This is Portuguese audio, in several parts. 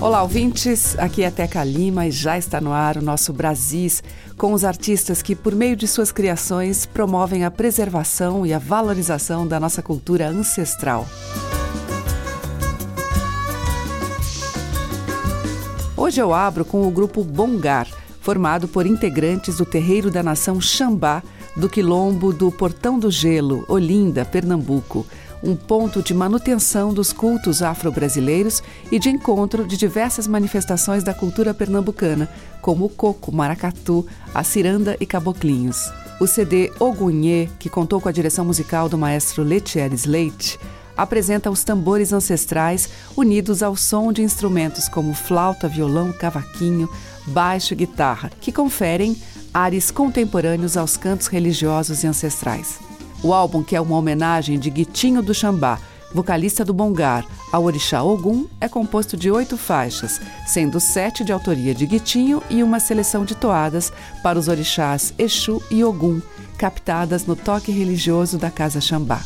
Olá, ouvintes. Aqui é Teca Lima e já está no ar o nosso Brasis, com os artistas que, por meio de suas criações, promovem a preservação e a valorização da nossa cultura ancestral. Hoje eu abro com o grupo Bongar, formado por integrantes do Terreiro da Nação Xambá, do Quilombo do Portão do Gelo, Olinda, Pernambuco um ponto de manutenção dos cultos afro-brasileiros e de encontro de diversas manifestações da cultura pernambucana, como o coco, maracatu, a ciranda e caboclinhos. O CD Ogunhê, que contou com a direção musical do maestro Letieres Leite, apresenta os tambores ancestrais unidos ao som de instrumentos como flauta, violão, cavaquinho, baixo e guitarra, que conferem ares contemporâneos aos cantos religiosos e ancestrais. O álbum, que é uma homenagem de Guitinho do Xambá, vocalista do Bongar, ao orixá Ogum, é composto de oito faixas, sendo sete de autoria de Guitinho e uma seleção de toadas para os orixás Exu e Ogum, captadas no toque religioso da Casa Xambá.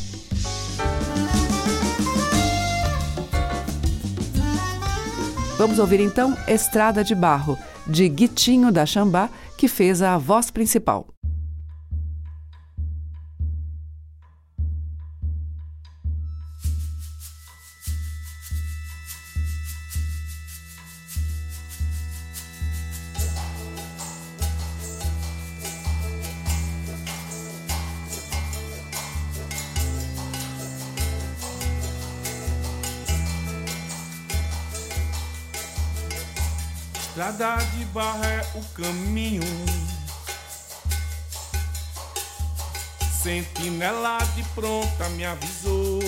Vamos ouvir então Estrada de Barro, de Guitinho da Xambá, que fez a voz principal. Estrada de barra é o caminho. Sentinela de pronta me avisou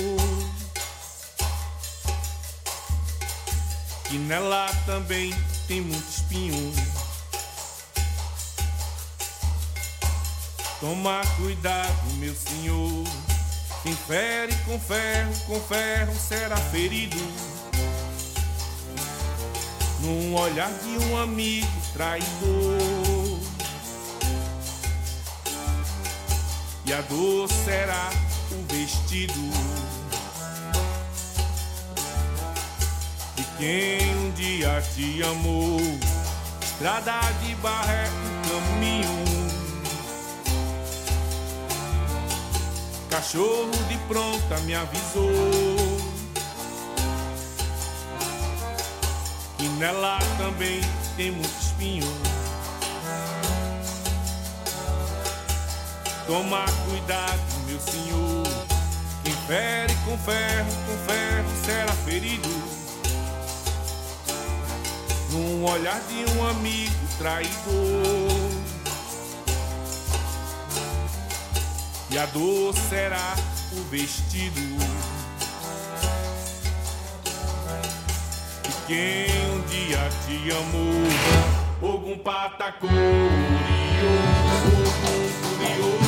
que nela também tem muito espinho. Toma cuidado, meu senhor. Quem fere com ferro, com ferro será ferido num olhar de um amigo traidor. E a dor será o vestido de quem um dia te amou. Estrada de barra é caminho. Cachorro de pronta me avisou. Nela também tem muito espinho. Toma cuidado, meu senhor. Quem fere com ferro, com ferro será ferido. Num olhar de um amigo traidor. E a dor será o vestido. Quem um dia te amou. Ogum patacurio, ogum curioso.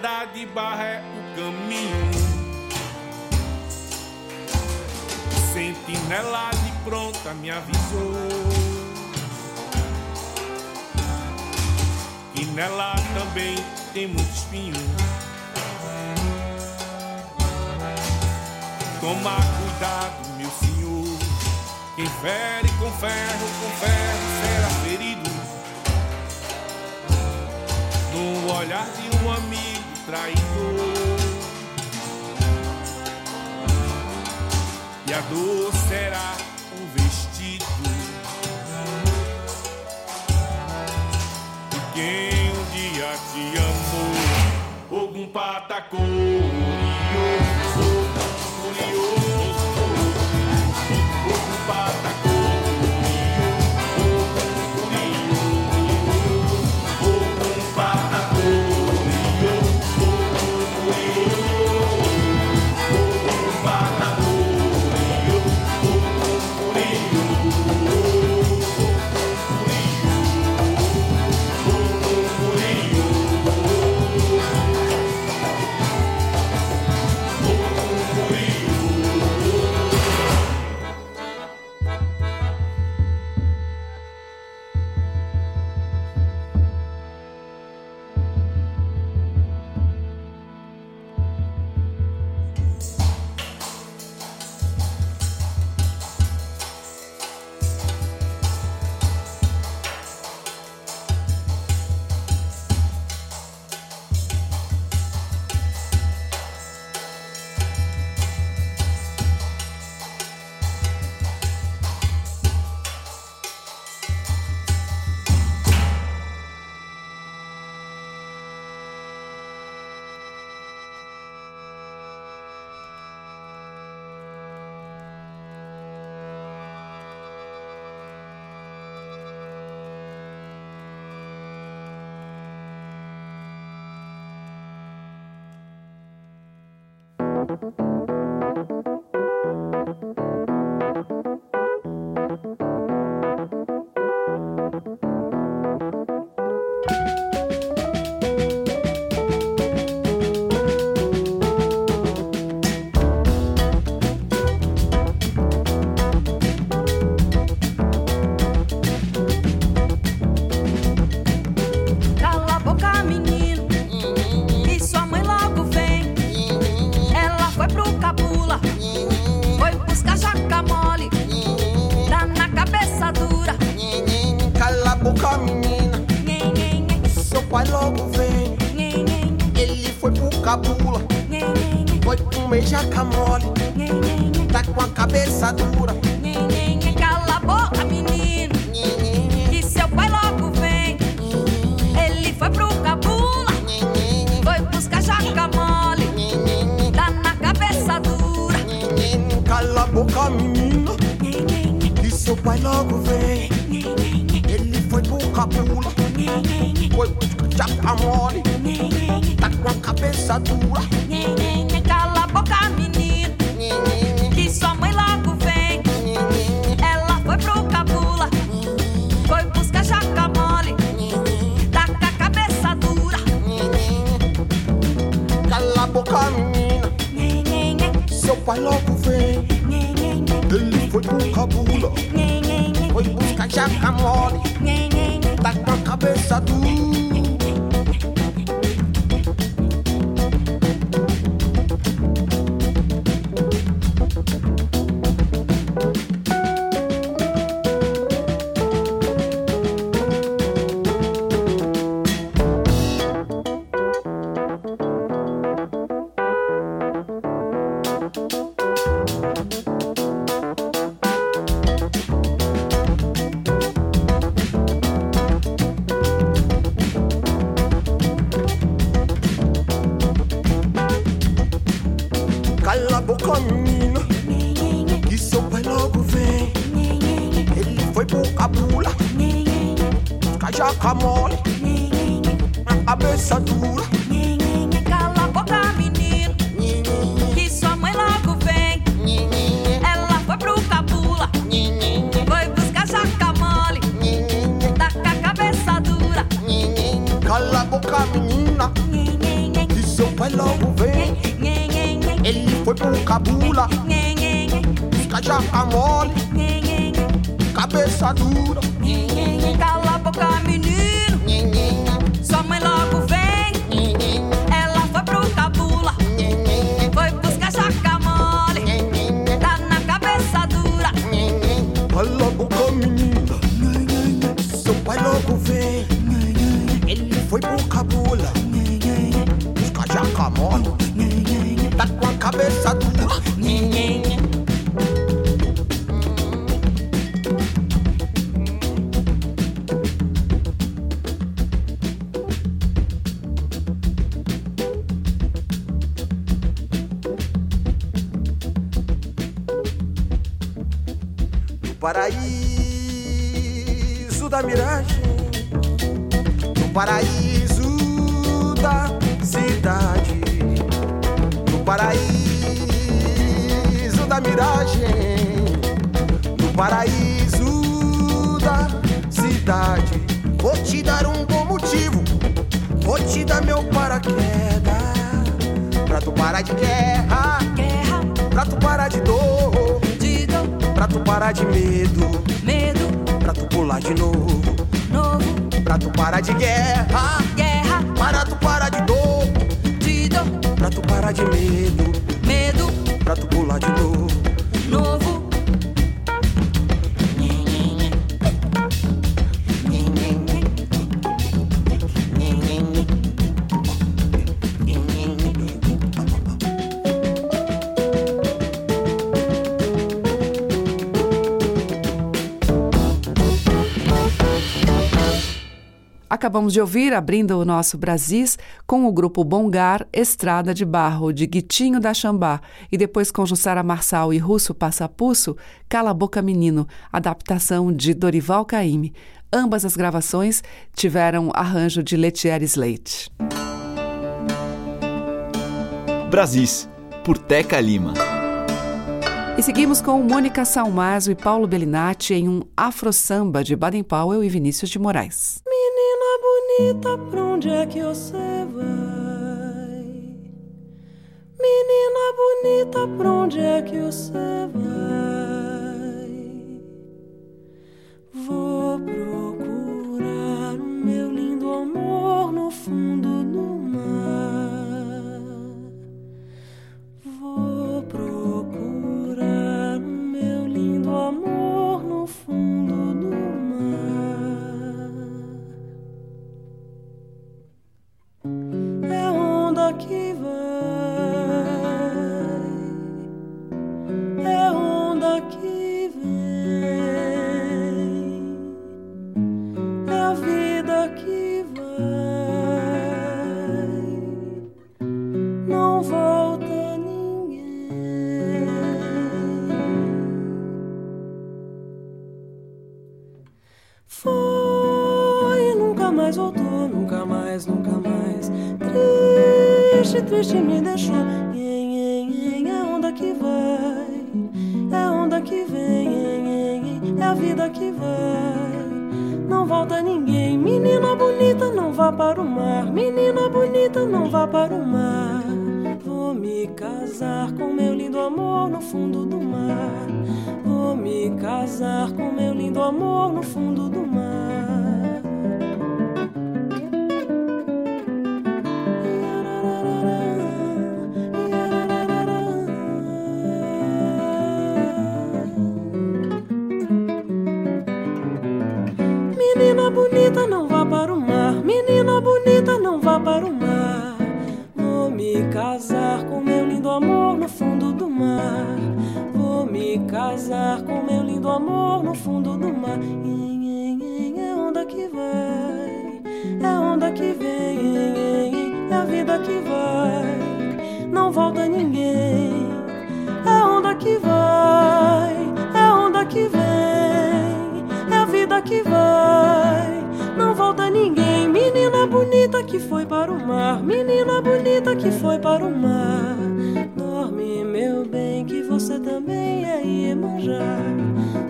Estrada de barra é caminho. Sentinela de pronta me avisou. E nela também tem muito espinho. Toma cuidado, meu senhor. Quem fere com ferro, com ferro será ferido. No olhar de um amigo traidor. E a dor será um vestido. de quem um dia te amou, algum patacou, curiou, curiou. a menina. Seu pai logo vem. Ele foi pro cabula. Foi pro meio jacamole. Tá com a cabeça dura. Cala a boca, menina, e seu pai logo vem. Ele foi pro cabula. Foi buscar jacamole. Tá na cabeça dura. Cala a boca, menina. e seu pai logo vem foi buscar chacamole, tá com a cabeça dura. Cala a boca, menino, que sua mãe logo vem. Ela foi pro cabula, foi buscar chacamole, tá com a cabeça dura. Cala a boca, menina, seu pai logo vem. Ele foi pro cabula, foi buscar chacamole cabeça dura. cabeça dura. Cala a boca, menino, que sua mãe logo vem. Ela foi pro Cabula, foi buscar jacamole. Tá com a cabeça dura. Cala a boca, menina, que seu pai logo vem. Ele foi pro Cabula, buscar jacamole. Cabeça dura. Cala a boca, menino. would walk up De medo, medo. Pra tu pular de novo, Acabamos de ouvir, abrindo o nosso Brasis, com o grupo Bongar, Estrada de Barro, de Guitinho da Xambá, e depois com Jussara Marçal e Russo Passapusso, Cala Boca Menino, adaptação de Dorival Caymmi. Ambas as gravações tiveram arranjo de Letieres Leite. Brasis, por Teca Lima. E seguimos com Mônica Salmazo e Paulo Bellinati em um afro-samba de Baden Powell e Vinícius de Moraes. Menina bonita, pra onde é que você vai? Menina bonita, pra onde é que você vai? Vou procurar o meu lindo amor no fundo que vai, é onda que Triste, me deixou. É onda que vai, é onda que vem. É a vida que vai. Não volta ninguém. Menina bonita, não vá para o mar. Menina bonita, não vá para o mar. Vou me casar com meu lindo amor no fundo do mar. Vou me casar com meu lindo amor no fundo do mar. Que vem. É a vida que vai, não volta ninguém. É onda que vai, é onda que vem. É a vida que vai, não volta ninguém. Menina bonita que foi para o mar, menina bonita que foi para o mar. Dorme, meu bem, que você também é Iemanjá.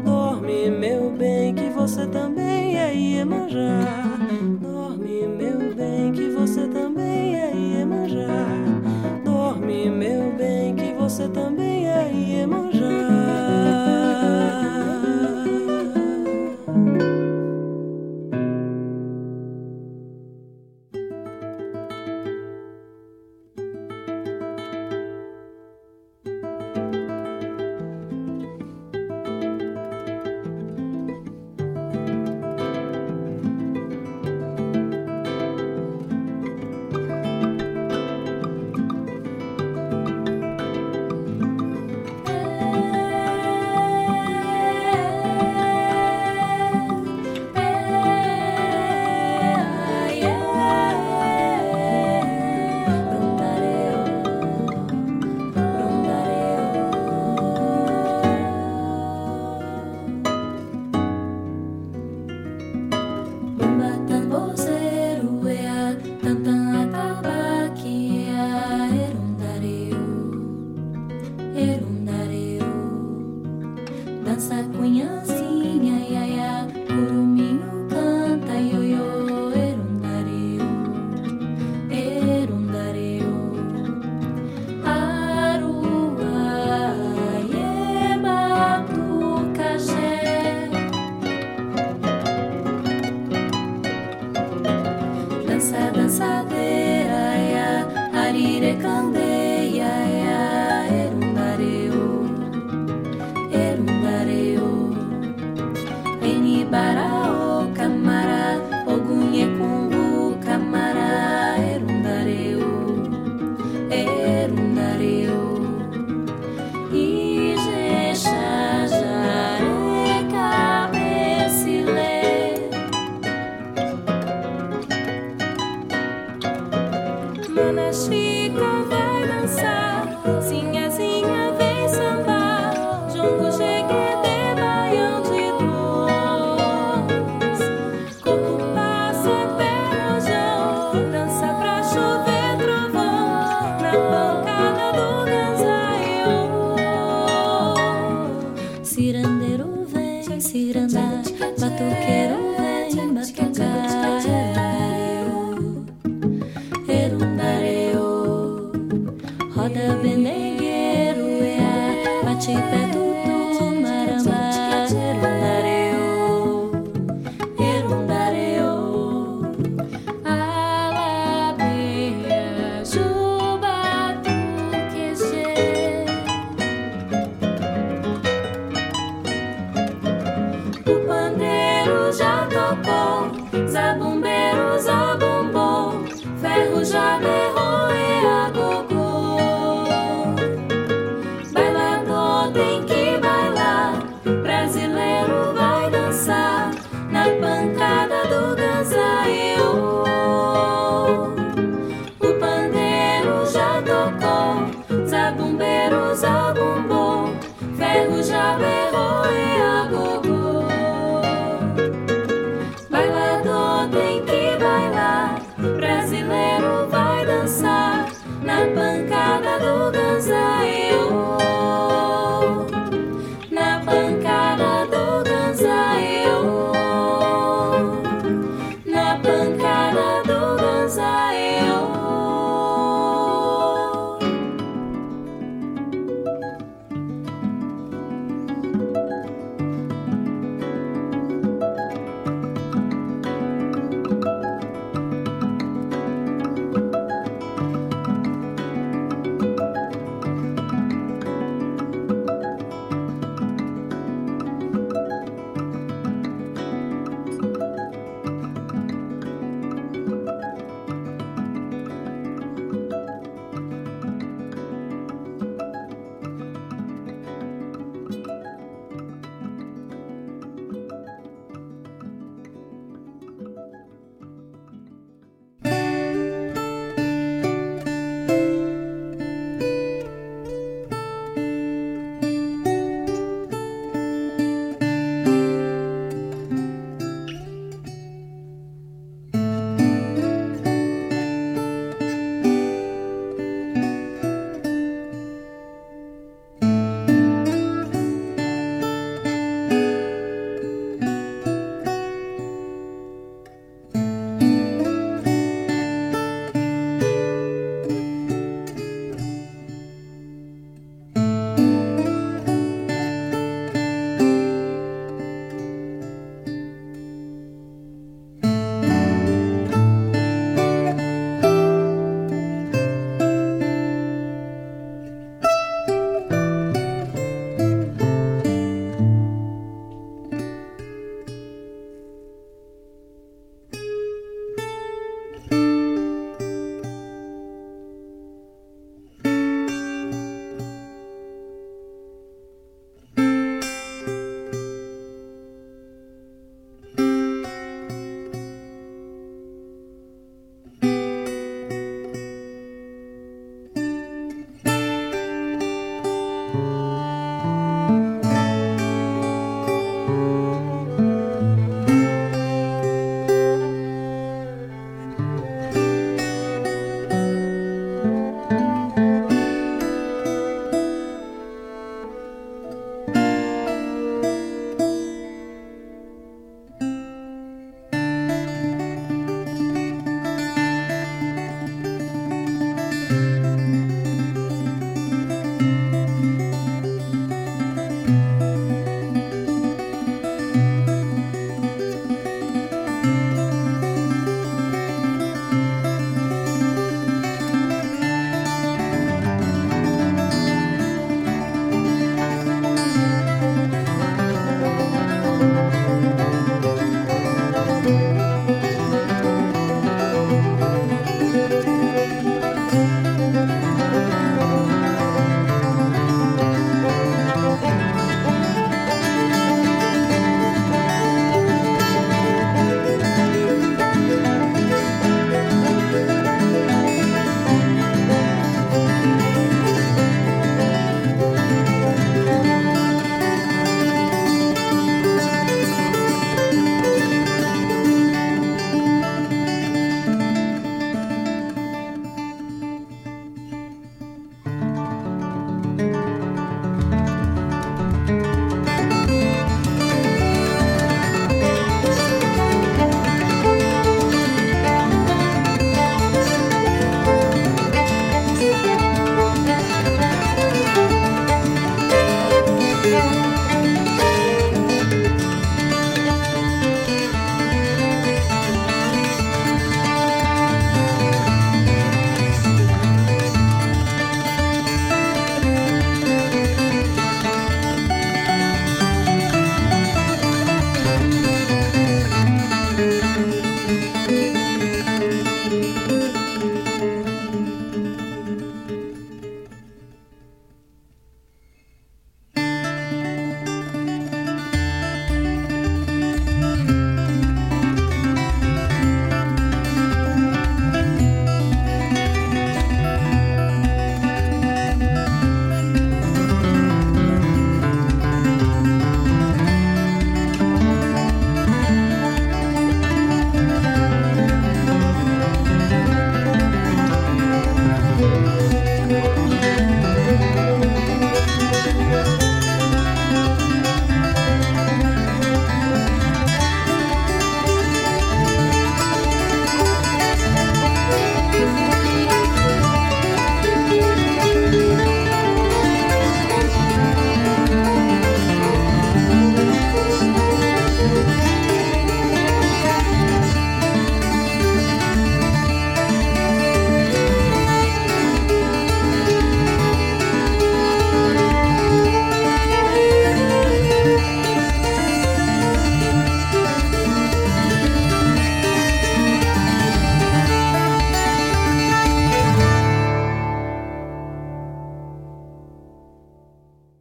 Dorme, meu bem, que você também é Iemanjá. Você também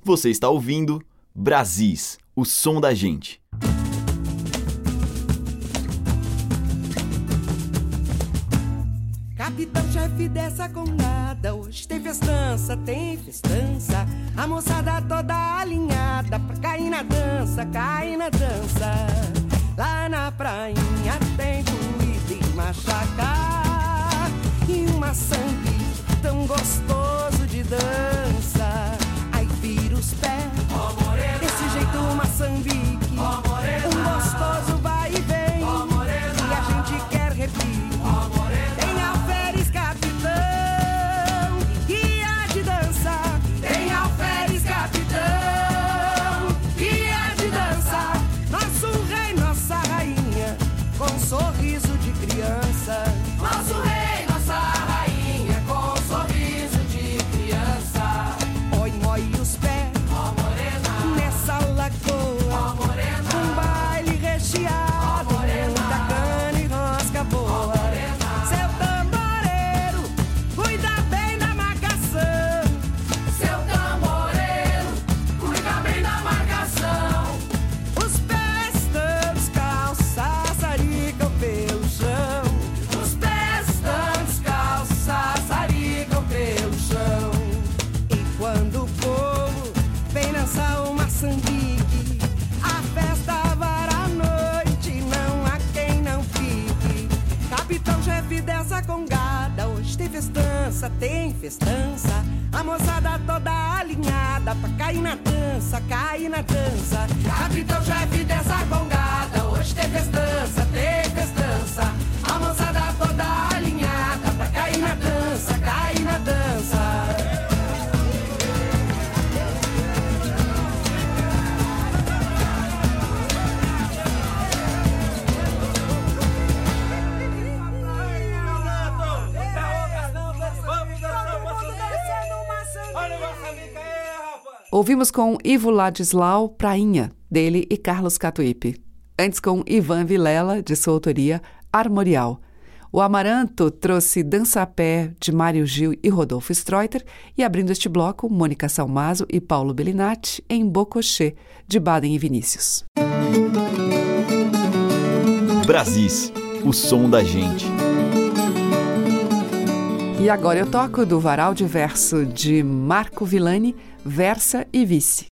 Você está ouvindo Brasis, o som da gente. Capitão-chefe dessa conada, hoje tem festança, tem festança. A moçada toda alinhada pra cair na dança, cair na dança. Lá na prainha tem doída e machacar. E uma sangue tão gostoso de dança. Os pés, desse jeito uma sambique. Um gostoso na dança. Capitão chefe Ouvimos com Ivo Ladislau Prainha, dele e Carlos Catuípe. Antes com Ivan Vilela, de sua autoria, Armorial. O Amaranto trouxe Dança a Pé, de Mário Gil e Rodolfo Streuter, e abrindo este bloco, Mônica Salmazo e Paulo Bellinati, em Bocochê, de Baden e Vinícius. Brasis, o som da gente. E agora eu toco do Varal de Verso de Marco Villani, Versa e Vice.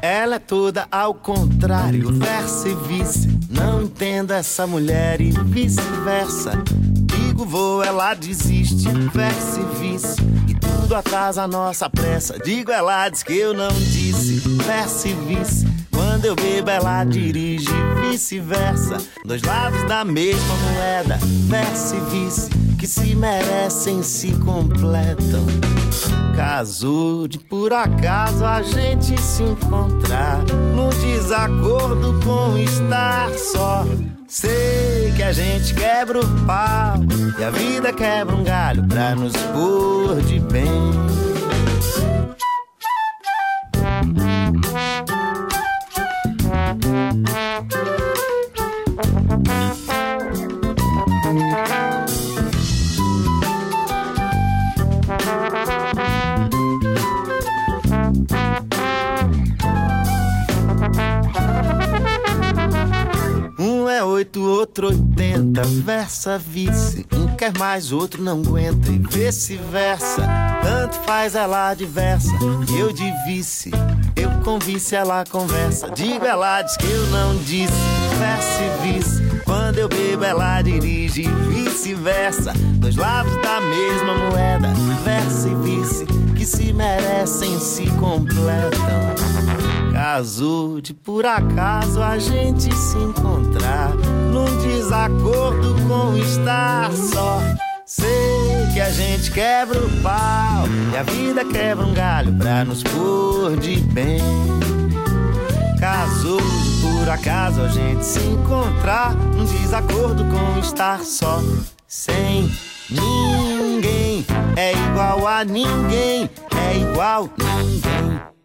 Ela é toda ao contrário, versa e vice. Não entendo essa mulher e vice-versa. Digo vou, ela desiste, versa e vice. Tudo atrasa a nossa pressa. Digo, ela diz que eu não disse, versa e vice. Quando eu bebo, ela dirige, vice-versa. Dois lados da mesma moeda, versa e vice. Que se merecem, se completam. Casou de por acaso a gente se encontrar num desacordo com estar só. Sei que a gente quebra o pau e a vida quebra um galho pra nos pôr de bem. Outro oitenta, versa vice. Um quer mais, outro não aguenta e vice-versa. Tanto faz ela diversa, eu de vice. Eu com vice, ela conversa. Digo, ela diz que eu não disse, versa e vice. Quando eu bebo, ela dirige, vice-versa. Dois lados da mesma moeda, versa e vice. Se merecem, se completam. Casou de por acaso a gente se encontrar num desacordo com estar só. Sei que a gente quebra o pau e a vida quebra um galho pra nos pôr de bem. Casou de por acaso a gente se encontrar num desacordo com estar só. Sem ninguém é igual a ninguém, é igual ninguém.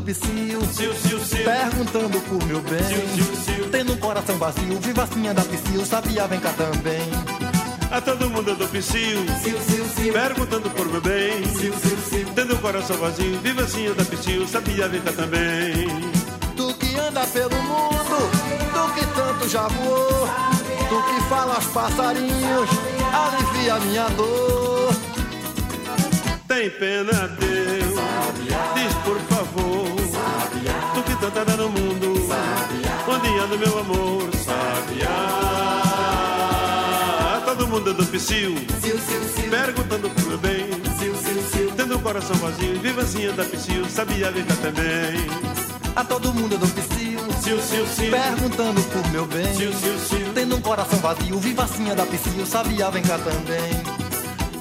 Mundo eu perguntando por meu bem. Tendo um coração vazio, vivacinha da psiu, sabia, vem cá também. A todo mundo eu dou perguntando por meu bem. Tendo um coração vazio, vivacinha da psiu, sabia, vem cá também. Tu que anda pelo mundo, tu que tanto já voou, tu que fala aos passarinhos, alivia minha dor. Tem pena, Deus, anda no mundo, onde anda meu amor, sabiá. Todo mundo é do psiu, perguntando por meu bem, tendo o coração vazio, vivazinha da psiu, sabia vem cá também. A todo mundo eu dou psiu, perguntando por meu bem. Tendo um coração vazio, vivacinha da psiu, sabia, vem cá também.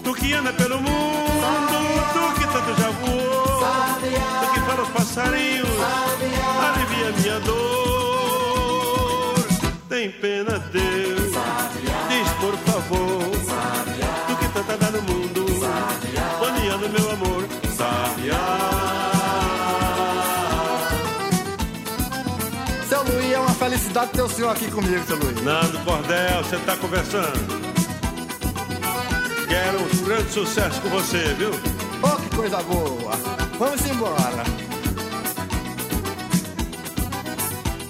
Tu que anda pelo mundo, tu que tanto já voou, tu que fala os passarinhos, alivia minha dor. Tem pena, Deus, diz por favor, tu que tanto anda no mundo, onde anda meu amor, sabiá. Seu Luiz, é uma felicidade ter o senhor aqui comigo, seu Luiz. Nando Cordel, você tá conversando. Quero um grande sucesso com você, viu? Oh, que coisa boa! Vamos embora.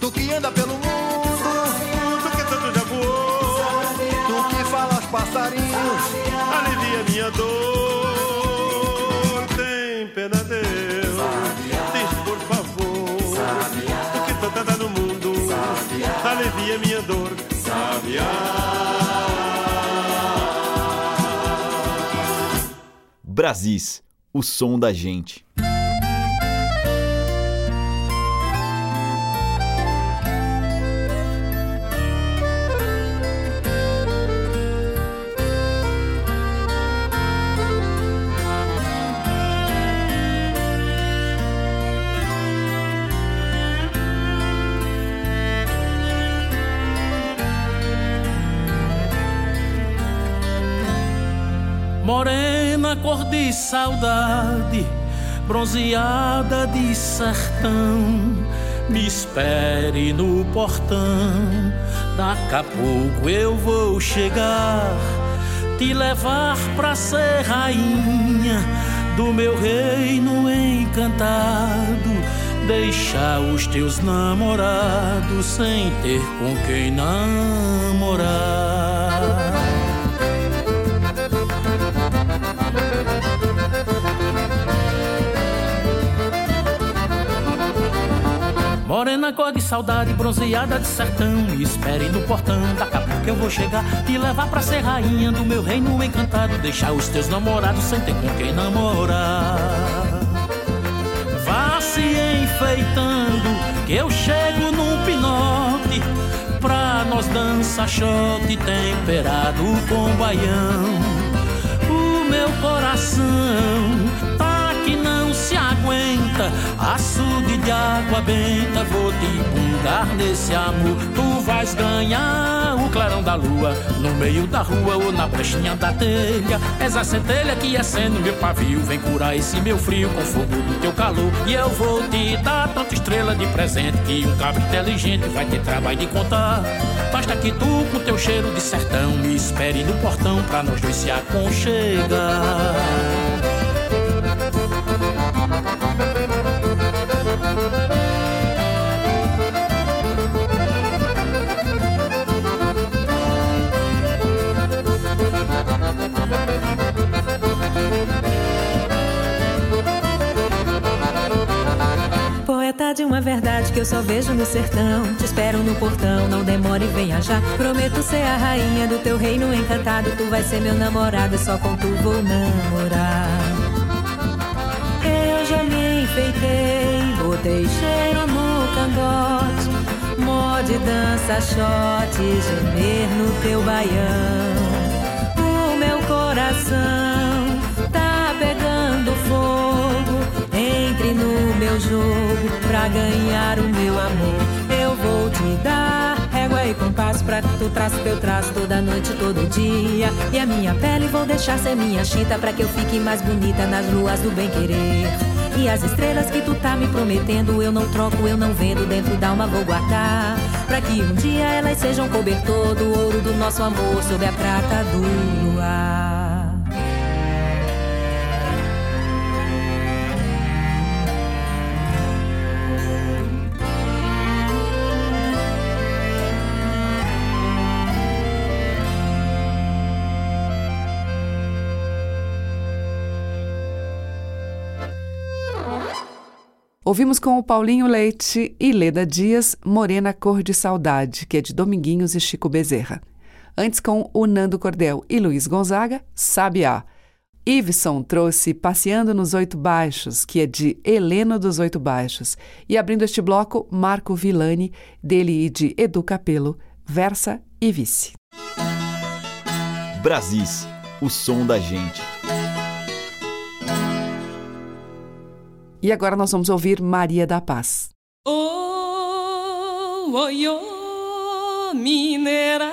Tu que anda pelo mundo, tu que tanto já voou, tu que fala aos passarinhos, alivia minha dor. Tem pena, Deus, diz por favor, tu que tanto anda no mundo, alivia minha dor. Brasis, o som da gente. Morena cor de saudade, bronzeada de sertão. Me espere no portão, daqui a pouco eu vou chegar. Te levar pra ser rainha do meu reino encantado. Deixar os teus namorados sem ter com quem namorar. Morena cor de saudade, bronzeada de sertão. Me espere no portão, daqui a pouco eu vou chegar Te levar pra ser rainha do meu reino encantado. Deixar os teus namorados sem ter com quem namorar. Vá se enfeitando, que eu chego num pinote. Pra nós dançar shot temperado com baião. O meu coração tá que aguenta Açude de água benta, vou te bungar nesse amor. Tu vais ganhar o clarão da lua, no meio da rua ou na brechinha da telha. És a centelha que acende meu pavio, vem curar esse meu frio com fogo do teu calor. E eu vou te dar tanta estrela de presente que um cabra inteligente vai ter trabalho de contar. Basta que tu, com teu cheiro de sertão, me espere no portão pra nós dois se aconchegar. Poeta de uma verdade que eu só vejo no sertão. Te espero no portão, não demore, venha já. Prometo ser a rainha do teu reino encantado. Tu vai ser meu namorado só com tu vou namorar. Eu já me enfeitei, botei cheiro no cangote. Mode, dança, shot, gemer no teu baião. O meu coração tá pegando fogo. Entre no meu jogo pra ganhar o meu amor. Eu vou te dar régua e compasso pra que tu traça teu traço toda noite, todo dia. E a minha pele vou deixar ser minha chita pra que eu fique mais bonita nas ruas do bem querer. E as estrelas que tu tá me prometendo, eu não troco, eu não vendo, dentro da alma vou guardar. Pra que um dia elas sejam cobertor do ouro do nosso amor sob a prata do luar. Ouvimos com o Paulinho Leite e Leda Dias, Morena Cor de Saudade, que é de Dominguinhos e Chico Bezerra. Antes com o Nando Cordel e Luiz Gonzaga, Sabiá. Iveson trouxe Passeando nos Oito Baixos, que é de Heleno dos Oito Baixos. E abrindo este bloco, Marco Villani, dele e de Edu Capelo, Versa e Vice. Brasis, o som da gente. E agora nós vamos ouvir Maria da Paz. Oh, oh, mineira.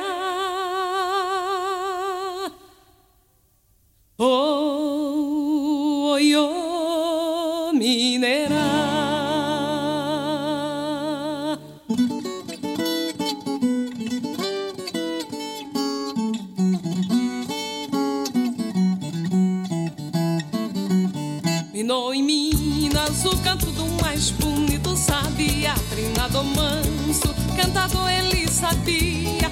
Oh, Trinado manso, cantador ele sabia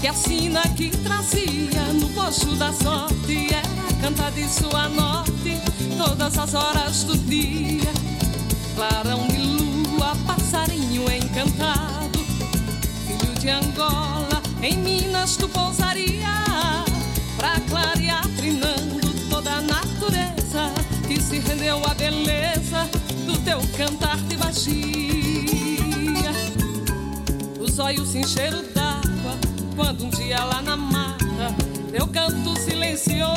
Que a sina que trazia no posto da sorte Era cantar de sua norte todas as horas do dia Clarão de lua, passarinho encantado Filho de Angola, em Minas tu pousaria Pra clarear trinando toda a natureza que se rendeu à beleza do teu cantar de baixia. Os olhos se encheram d'água quando um dia lá na mata teu canto silenciou.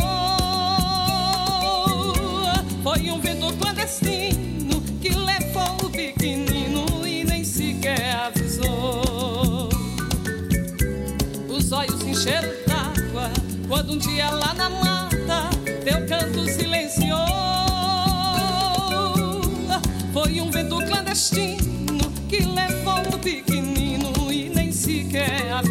Foi um vento clandestino que levou o pequenino e nem sequer avisou. Os olhos se encheram d'água quando um dia lá na mata teu canto silenciou. Foi um vento clandestino que levou o pequenino nem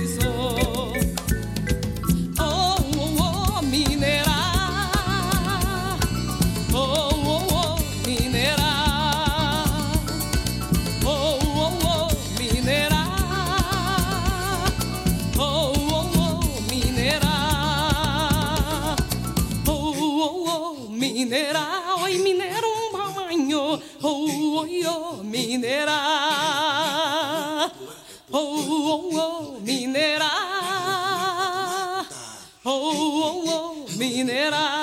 mineira.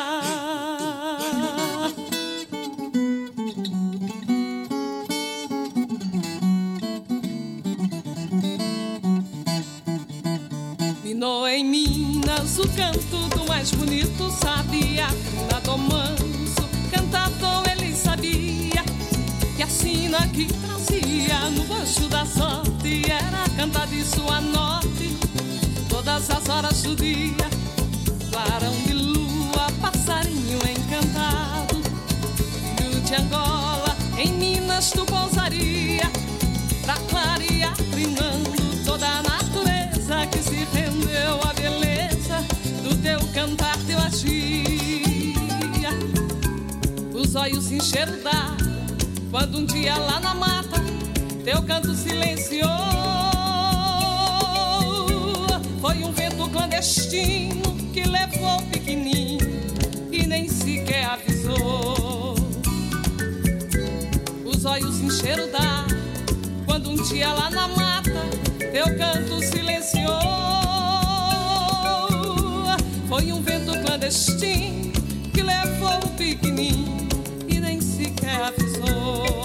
Minou em Minas o canto do mais bonito sabia Nadou manso, cantador ele sabia Que a sina que trazia no baixo da sorte Era cantar de sua norte todas as horas do dia Clarão de lua, passarinho encantado. Filho de Angola, em Minas tu pousaria Pra clarear trinando toda a natureza Que se rendeu à beleza do teu cantar de magia Os olhos se Quando um dia lá na mata Teu canto silenciou. Foi um vento clandestino Que levou o pequenino E nem sequer avisou Os olhos encheram d'água quando um dia lá na mata teu canto silenciou. Foi um vento clandestino que levou o pequenino e nem sequer avisou.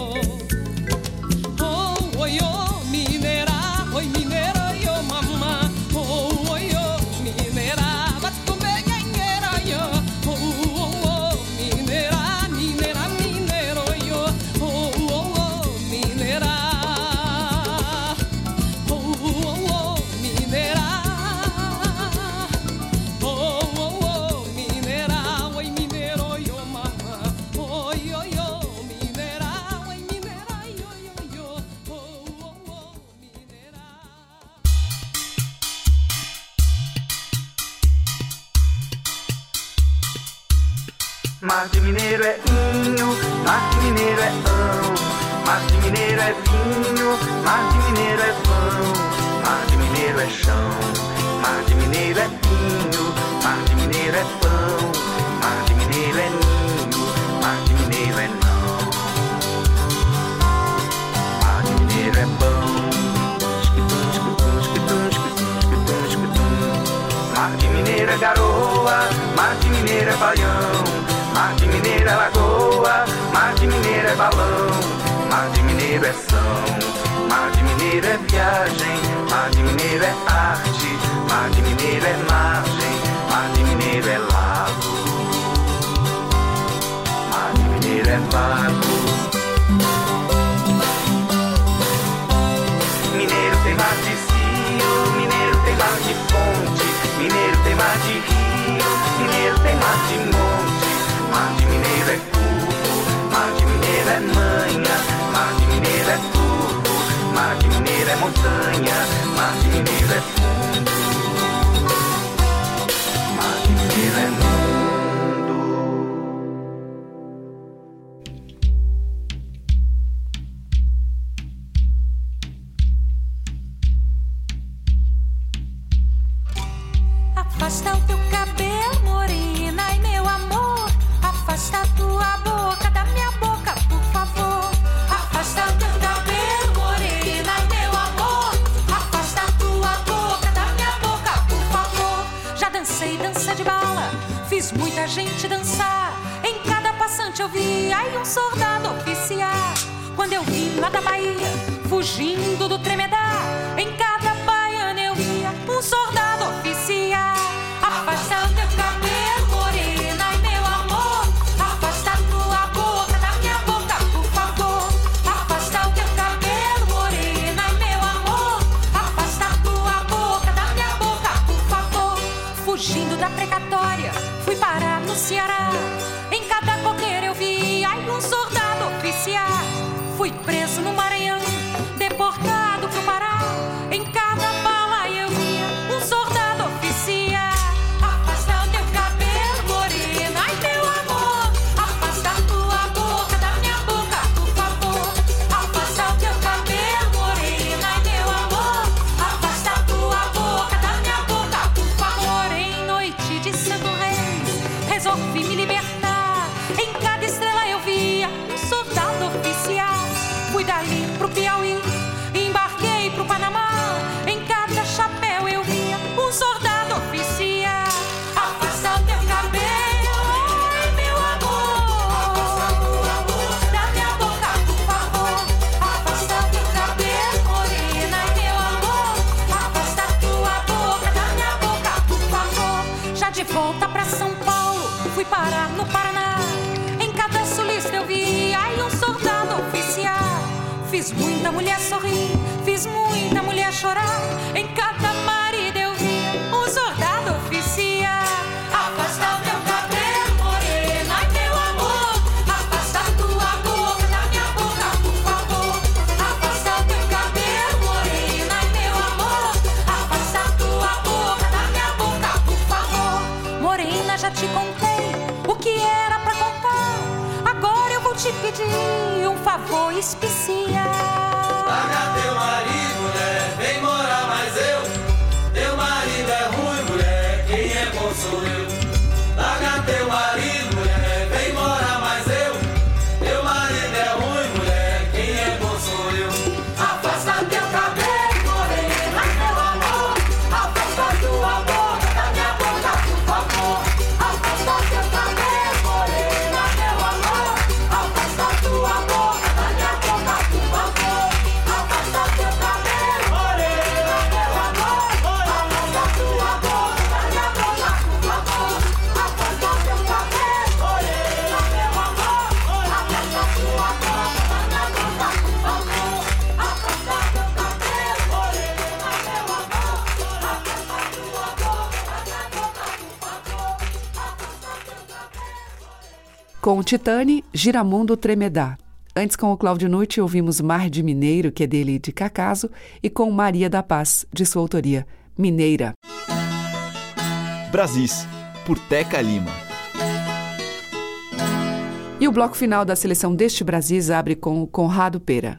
más inútiles. chorar. Em cada marido eu vi um soldado oficial. Afasta o teu cabelo, morena, meu amor. Afasta tua boca da minha boca, por favor. Afasta o teu cabelo, morena, meu amor. Afasta tua boca da minha boca, por favor. Morena, já te contei o que era pra contar. Agora eu vou te pedir um favor especial. Com o Titani, Giramundo Tremedá. Antes, com o Cláudio Nucci, ouvimos Mar de Mineiro, que é dele de Cacaso, e com Maria da Paz, de sua autoria, Mineira. Brasis, por Teca Lima. E o bloco final da seleção deste Brasis abre com o Conrado Pera.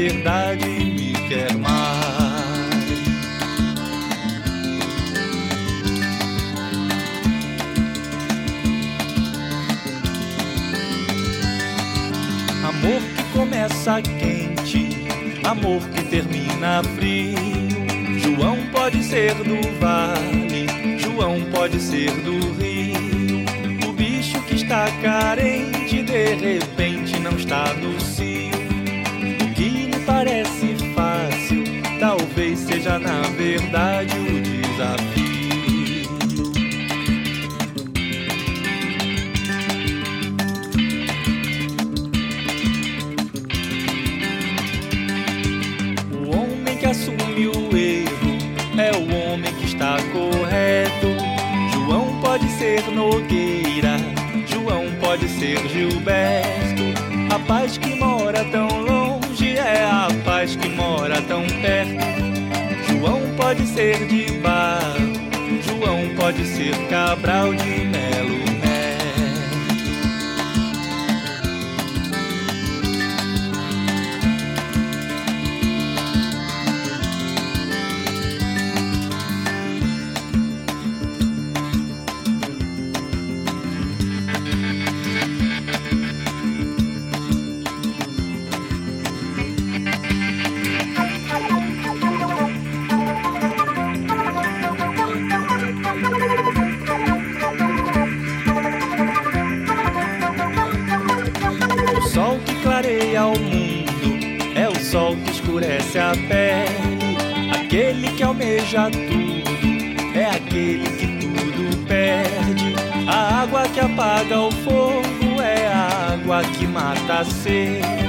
verdade me quer mais. Amor que começa quente, amor que termina frio. João pode ser do vale, João pode ser do rio. O bicho que está carente de repente não está no na verdade o desafio. O homem que assume o erro é o homem que está correto. João pode ser Nogueira, João pode ser Gilberto. A paz que mora tão longe é a paz que mora tão perto pode ser de Bar, João pode ser Cabral de mata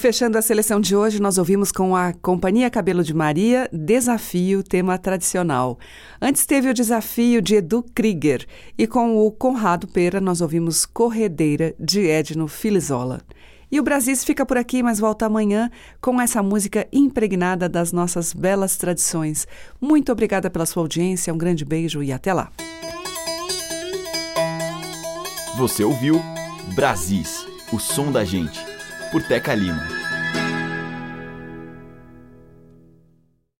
fechando a seleção de hoje, nós ouvimos com a Companhia Cabelo de Maria, Desafio, tema tradicional. Antes teve o desafio de Edu Krieger e com o Conrado Pera nós ouvimos Corredeira, de Edno Filizola. E o Brasis fica por aqui, mas volta amanhã com essa música impregnada das nossas belas tradições. Muito obrigada pela sua audiência, um grande beijo e até lá. Você ouviu Brasis, o som da gente, por Teca Lima.